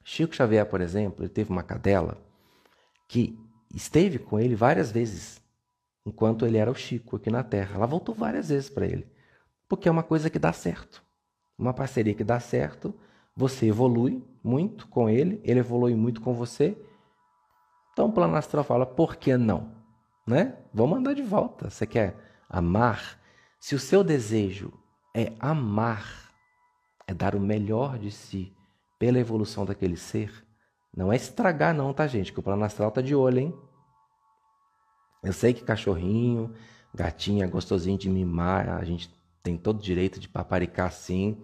Chico Xavier, por exemplo, ele teve uma cadela que esteve com ele várias vezes enquanto ele era o Chico aqui na Terra. Ela voltou várias vezes para ele, porque é uma coisa que dá certo. Uma parceria que dá certo, você evolui muito com ele, ele evolui muito com você. Então o plano astral fala: por que não? Né? Vamos andar de volta. Você quer amar? Se o seu desejo é amar, é dar o melhor de si pela evolução daquele ser, não é estragar, não, tá, gente? Que o plano astral tá de olho, hein? Eu sei que cachorrinho, gatinha, gostosinho de mimar, a gente tem todo o direito de paparicar sim,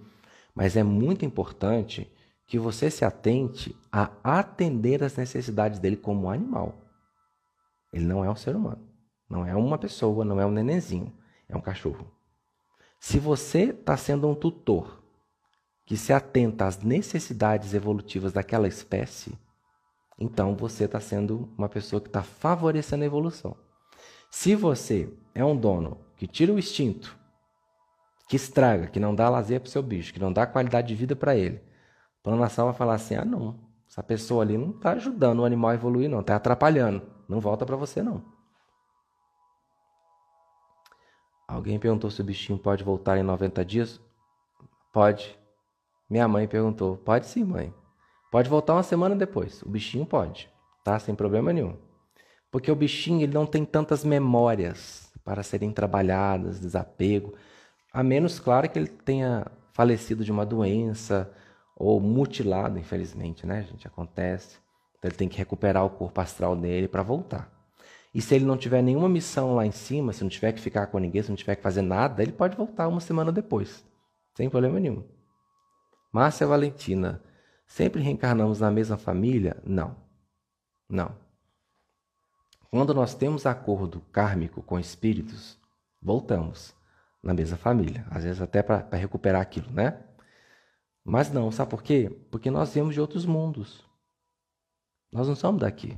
mas é muito importante que você se atente a atender as necessidades dele como animal. Ele não é um ser humano, não é uma pessoa, não é um nenenzinho, é um cachorro. Se você está sendo um tutor que se atenta às necessidades evolutivas daquela espécie, então você está sendo uma pessoa que está favorecendo a evolução. Se você é um dono que tira o instinto que estraga, que não dá lazer para o seu bicho, que não dá qualidade de vida para ele. O plano astral vai falar assim: ah, não, essa pessoa ali não está ajudando o animal a evoluir, não, está atrapalhando. Não volta para você, não. Alguém perguntou se o bichinho pode voltar em 90 dias? Pode. Minha mãe perguntou: pode sim, mãe. Pode voltar uma semana depois. O bichinho pode, tá? Sem problema nenhum. Porque o bichinho ele não tem tantas memórias para serem trabalhadas, desapego. A menos, claro, que ele tenha falecido de uma doença ou mutilado, infelizmente, né, gente? Acontece. Então ele tem que recuperar o corpo astral dele para voltar. E se ele não tiver nenhuma missão lá em cima, se não tiver que ficar com ninguém, se não tiver que fazer nada, ele pode voltar uma semana depois, sem problema nenhum. Márcia Valentina, sempre reencarnamos na mesma família? Não. Não. Quando nós temos acordo kármico com espíritos, voltamos na mesma família, às vezes até para recuperar aquilo, né? Mas não, sabe por quê? Porque nós viemos de outros mundos. Nós não somos daqui.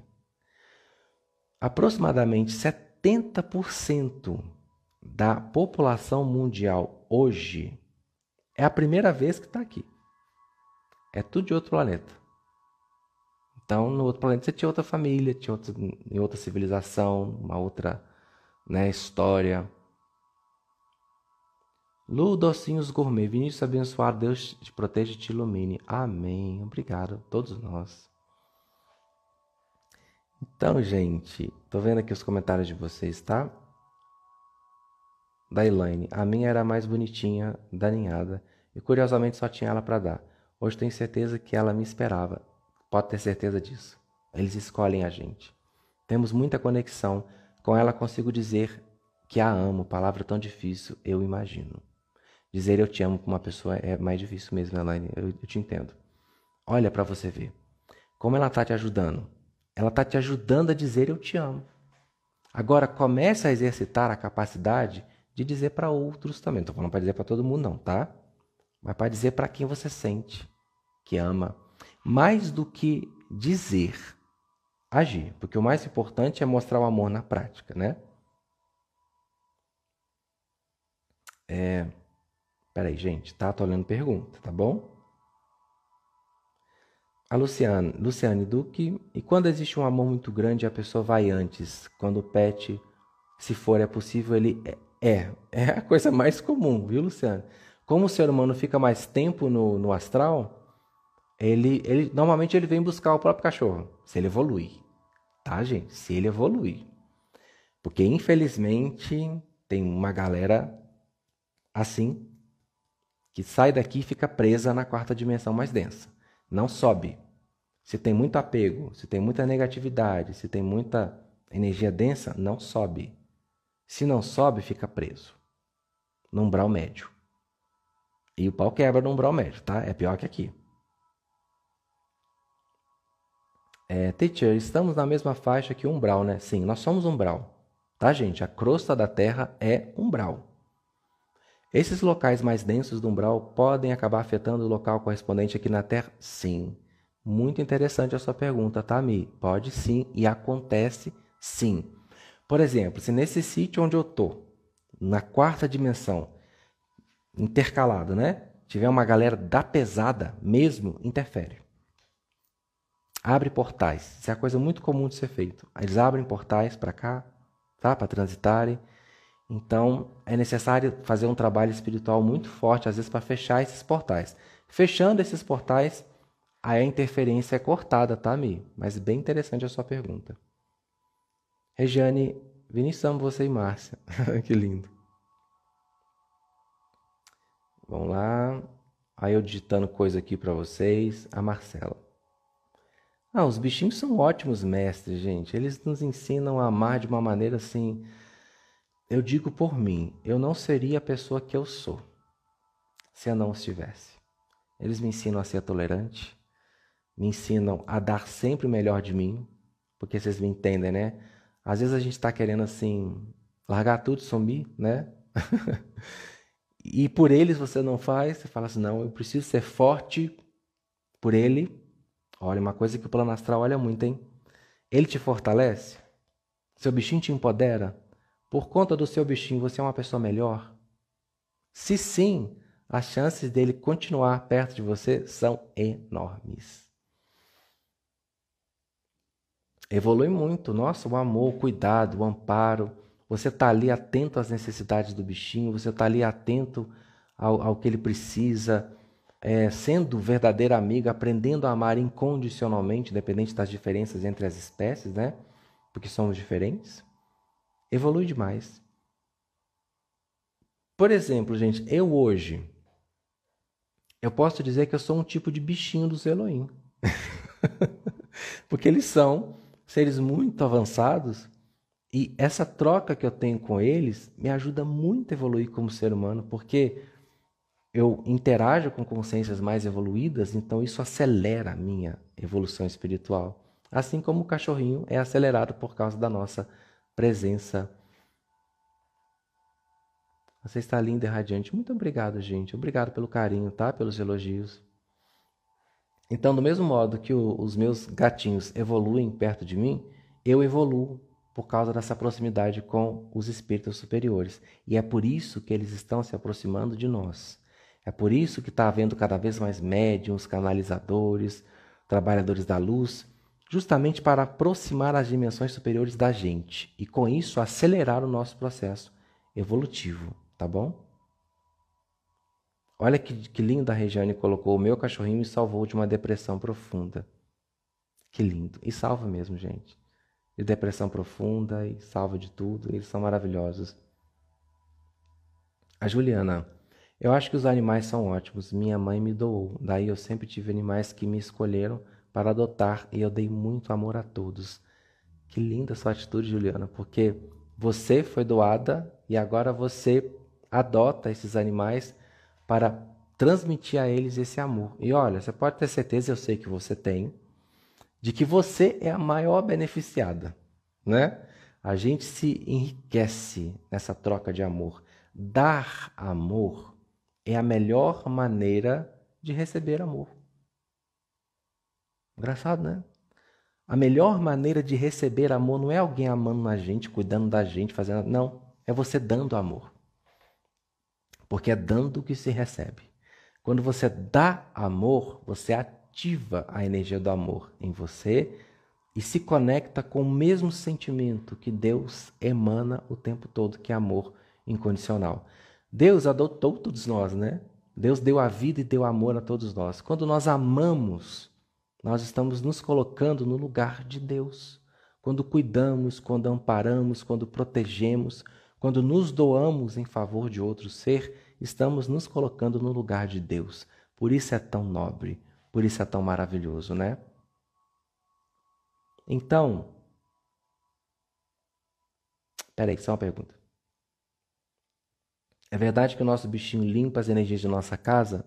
Aproximadamente 70% da população mundial hoje é a primeira vez que está aqui. É tudo de outro planeta. Então, no outro planeta você tinha outra família, tinha outra, outra civilização, uma outra né, história. Lu Docinhos Gourmet, Vinícius abençoado, Deus te proteja e te ilumine. Amém. Obrigado todos nós. Então, gente, tô vendo aqui os comentários de vocês, tá? Da Elaine, a minha era a mais bonitinha da ninhada e curiosamente só tinha ela para dar. Hoje tenho certeza que ela me esperava. Pode ter certeza disso. Eles escolhem a gente. Temos muita conexão. Com ela consigo dizer que a amo, palavra tão difícil, eu imagino. Dizer eu te amo com uma pessoa é mais difícil mesmo, Elaine, eu, eu te entendo. Olha para você ver. Como ela está te ajudando? Ela está te ajudando a dizer eu te amo. Agora comece a exercitar a capacidade de dizer para outros também. Não estou falando para dizer para todo mundo, não, tá? Mas para dizer para quem você sente que ama. Mais do que dizer, agir. Porque o mais importante é mostrar o amor na prática, né? É. Peraí, gente, tá? Tô olhando pergunta, tá bom? A Luciane, Luciane Duque. E quando existe um amor muito grande, a pessoa vai antes. Quando o pet, se for é possível, ele é. É, é a coisa mais comum, viu, Luciane? Como o ser humano fica mais tempo no, no astral, ele, ele normalmente ele vem buscar o próprio cachorro, se ele evoluir. Tá, gente? Se ele evoluir. Porque, infelizmente, tem uma galera assim que sai daqui e fica presa na quarta dimensão mais densa. Não sobe. Se tem muito apego, se tem muita negatividade, se tem muita energia densa, não sobe. Se não sobe, fica preso. No umbral médio. E o pau quebra no umbral médio, tá? É pior que aqui. É, teacher, estamos na mesma faixa que umbral, né? Sim, nós somos umbral. Tá, gente? A crosta da Terra é umbral. Esses locais mais densos do umbral podem acabar afetando o local correspondente aqui na Terra? Sim. Muito interessante a sua pergunta, tá, Mi? Pode sim e acontece sim. Por exemplo, se nesse sítio onde eu tô, na quarta dimensão, intercalado, né? Tiver uma galera da pesada mesmo, interfere. Abre portais. Isso é uma coisa muito comum de ser feito. Eles abrem portais para cá, tá? Para transitarem. Então, é necessário fazer um trabalho espiritual muito forte, às vezes, para fechar esses portais. Fechando esses portais, aí a interferência é cortada, tá, Mi? Mas bem interessante a sua pergunta. Regiane, Vinição, você e Márcia. <laughs> que lindo. Vamos lá. Aí eu digitando coisa aqui para vocês. A Marcela. Ah, os bichinhos são ótimos mestres, gente. Eles nos ensinam a amar de uma maneira assim. Eu digo por mim, eu não seria a pessoa que eu sou se eu não estivesse. Eles me ensinam a ser tolerante, me ensinam a dar sempre o melhor de mim, porque vocês me entendem, né? Às vezes a gente está querendo assim largar tudo, sumir, né? <laughs> e por eles você não faz, você fala assim, não, eu preciso ser forte por ele. Olha, uma coisa que o plano astral olha muito, hein? Ele te fortalece? Seu bichinho te empodera? Por conta do seu bichinho, você é uma pessoa melhor? Se sim, as chances dele continuar perto de você são enormes. Evolui muito. Nossa, o amor, o cuidado, o amparo. Você está ali atento às necessidades do bichinho, você está ali atento ao, ao, que ele precisa, é, sendo verdadeiro amigo, aprendendo a amar incondicionalmente, independente das diferenças entre as espécies, né? Porque somos diferentes. Evolui demais. Por exemplo, gente, eu hoje, eu posso dizer que eu sou um tipo de bichinho dos Elohim. <laughs> Porque eles são seres muito avançados e essa troca que eu tenho com eles me ajuda muito a evoluir como ser humano, porque eu interajo com consciências mais evoluídas, então isso acelera a minha evolução espiritual. Assim como o cachorrinho é acelerado por causa da nossa presença. Você está linda e radiante. Muito obrigado, gente. Obrigado pelo carinho, tá? Pelos elogios. Então, do mesmo modo que o, os meus gatinhos evoluem perto de mim, eu evoluo por causa dessa proximidade com os espíritos superiores. E é por isso que eles estão se aproximando de nós. É por isso que está havendo cada vez mais médiums, canalizadores, trabalhadores da luz, justamente para aproximar as dimensões superiores da gente e com isso acelerar o nosso processo evolutivo, tá bom? Olha que, que lindo a Regiane colocou. O meu cachorrinho me salvou de uma depressão profunda. Que lindo. E salva mesmo, gente. De depressão profunda e salva de tudo. Eles são maravilhosos. A Juliana. Eu acho que os animais são ótimos. Minha mãe me doou. Daí eu sempre tive animais que me escolheram para adotar e eu dei muito amor a todos. Que linda sua atitude, Juliana, porque você foi doada e agora você adota esses animais para transmitir a eles esse amor. E olha, você pode ter certeza, eu sei que você tem, de que você é a maior beneficiada, né? A gente se enriquece nessa troca de amor. Dar amor é a melhor maneira de receber amor. Engraçado, né? A melhor maneira de receber amor não é alguém amando a gente, cuidando da gente, fazendo. Não. É você dando amor. Porque é dando que se recebe. Quando você dá amor, você ativa a energia do amor em você e se conecta com o mesmo sentimento que Deus emana o tempo todo, que é amor incondicional. Deus adotou todos nós, né? Deus deu a vida e deu amor a todos nós. Quando nós amamos, nós estamos nos colocando no lugar de Deus. Quando cuidamos, quando amparamos, quando protegemos, quando nos doamos em favor de outro ser, estamos nos colocando no lugar de Deus. Por isso é tão nobre, por isso é tão maravilhoso, né? Então, peraí, só uma pergunta. É verdade que o nosso bichinho limpa as energias de nossa casa?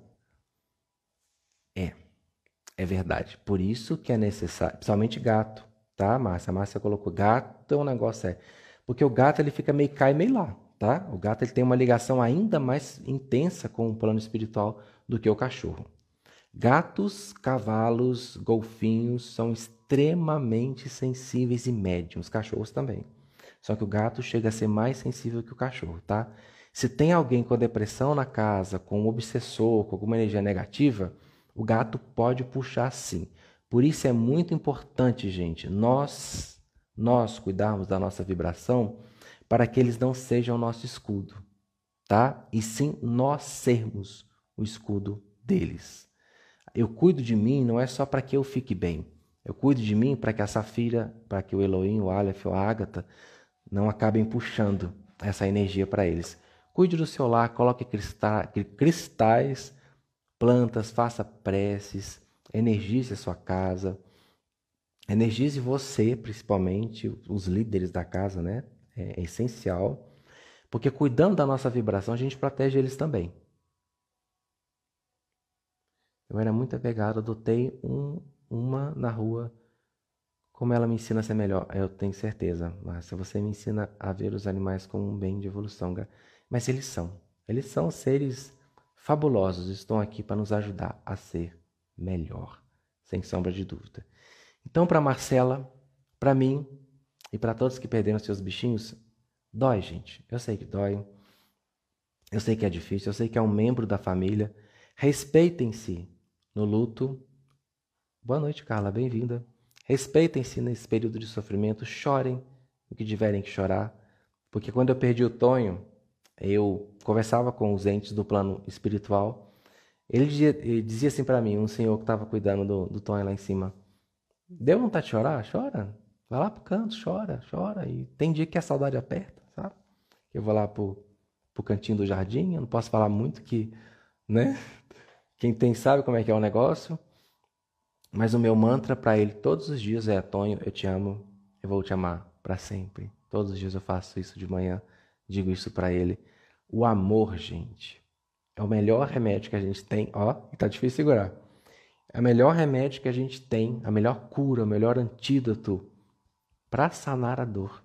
É, verdade. Por isso que é necessário, principalmente gato, tá, Márcia? A Márcia colocou gato é um negócio é. Porque o gato ele fica meio cai, meio lá tá? O gato ele tem uma ligação ainda mais intensa com o plano espiritual do que o cachorro. Gatos, cavalos, golfinhos são extremamente sensíveis e médiums, cachorros também. Só que o gato chega a ser mais sensível que o cachorro, tá? Se tem alguém com depressão na casa, com um obsessor, com alguma energia negativa, o gato pode puxar sim. Por isso é muito importante, gente, nós nós cuidarmos da nossa vibração para que eles não sejam nosso escudo, tá? E sim nós sermos o escudo deles. Eu cuido de mim não é só para que eu fique bem. Eu cuido de mim para que a Safira, para que o Elohim, o Aleph a Ágata não acabem puxando essa energia para eles. Cuide do seu lar, coloque cristais, plantas, faça preces, energize a sua casa, energize você, principalmente, os líderes da casa, né? é, essencial, porque cuidando da nossa vibração, a gente protege eles também. Eu era muito apegado, adotei um, uma na rua. Como ela me ensina a ser melhor? Eu tenho certeza, Márcia. Você me ensina a ver os animais como um bem de evolução. Mas eles são. Eles são seres fabulosos. Estão aqui para nos ajudar a ser melhor, sem sombra de dúvida. Então, para Marcela, para mim, e para todos que perderam seus bichinhos, dói, gente. Eu sei que dói. Eu sei que é difícil. Eu sei que é um membro da família. Respeitem-se no luto. Boa noite, Carla. Bem-vinda. Respeitem-se nesse período de sofrimento. Chorem o que tiverem que chorar. Porque quando eu perdi o Tonho, eu conversava com os entes do plano espiritual. Ele dizia, ele dizia assim para mim, um senhor que estava cuidando do, do Tonho lá em cima: Deu vontade de chorar? Chora. Vai lá pro canto, chora, chora. E tem dia que a saudade aperta, sabe? Eu vou lá pro, pro cantinho do jardim, eu não posso falar muito que, né? <laughs> Quem tem sabe como é que é o negócio. Mas o meu mantra para ele todos os dias é: Tonho, eu te amo, eu vou te amar para sempre. Todos os dias eu faço isso de manhã, digo isso para ele. O amor, gente, é o melhor remédio que a gente tem. Ó, tá difícil segurar. É o melhor remédio que a gente tem, a melhor cura, o melhor antídoto para sanar a dor.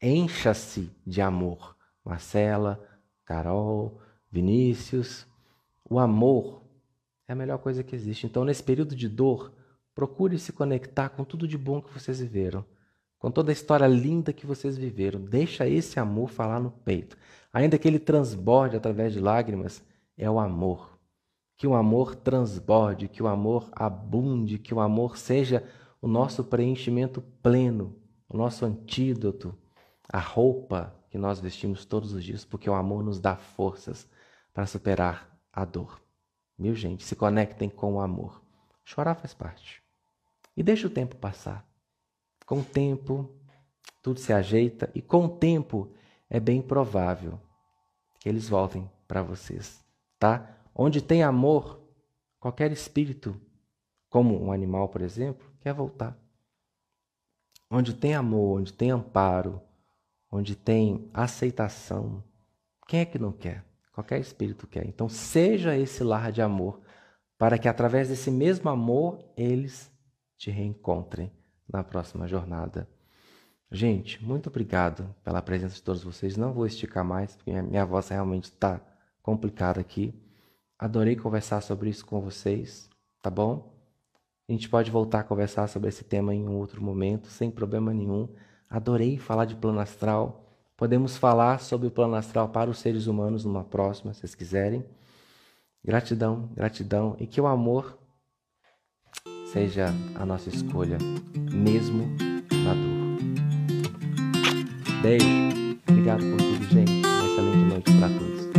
Encha-se de amor. Marcela, Carol, Vinícius. O amor é a melhor coisa que existe. Então, nesse período de dor, procure se conectar com tudo de bom que vocês viveram, com toda a história linda que vocês viveram. Deixa esse amor falar no peito. Ainda que ele transborde através de lágrimas, é o amor. Que o amor transborde, que o amor abunde, que o amor seja o nosso preenchimento pleno, o nosso antídoto, a roupa que nós vestimos todos os dias, porque o amor nos dá forças para superar a dor. Meu gente, se conectem com o amor. Chorar faz parte. E deixa o tempo passar. Com o tempo, tudo se ajeita e com o tempo é bem provável que eles voltem para vocês, tá? Onde tem amor, qualquer espírito, como um animal, por exemplo, quer voltar. onde tem amor, onde tem amparo, onde tem aceitação, quem é que não quer? Qualquer espírito quer. Então, seja esse lar de amor, para que através desse mesmo amor eles te reencontrem na próxima jornada. Gente, muito obrigado pela presença de todos vocês. Não vou esticar mais, porque minha voz realmente está complicada aqui. Adorei conversar sobre isso com vocês, tá bom? A gente pode voltar a conversar sobre esse tema em um outro momento, sem problema nenhum. Adorei falar de plano astral. Podemos falar sobre o plano astral para os seres humanos numa próxima, se vocês quiserem. Gratidão, gratidão e que o amor seja a nossa escolha, mesmo na dor. Beijo, obrigado por tudo, gente. Uma excelente noite para todos.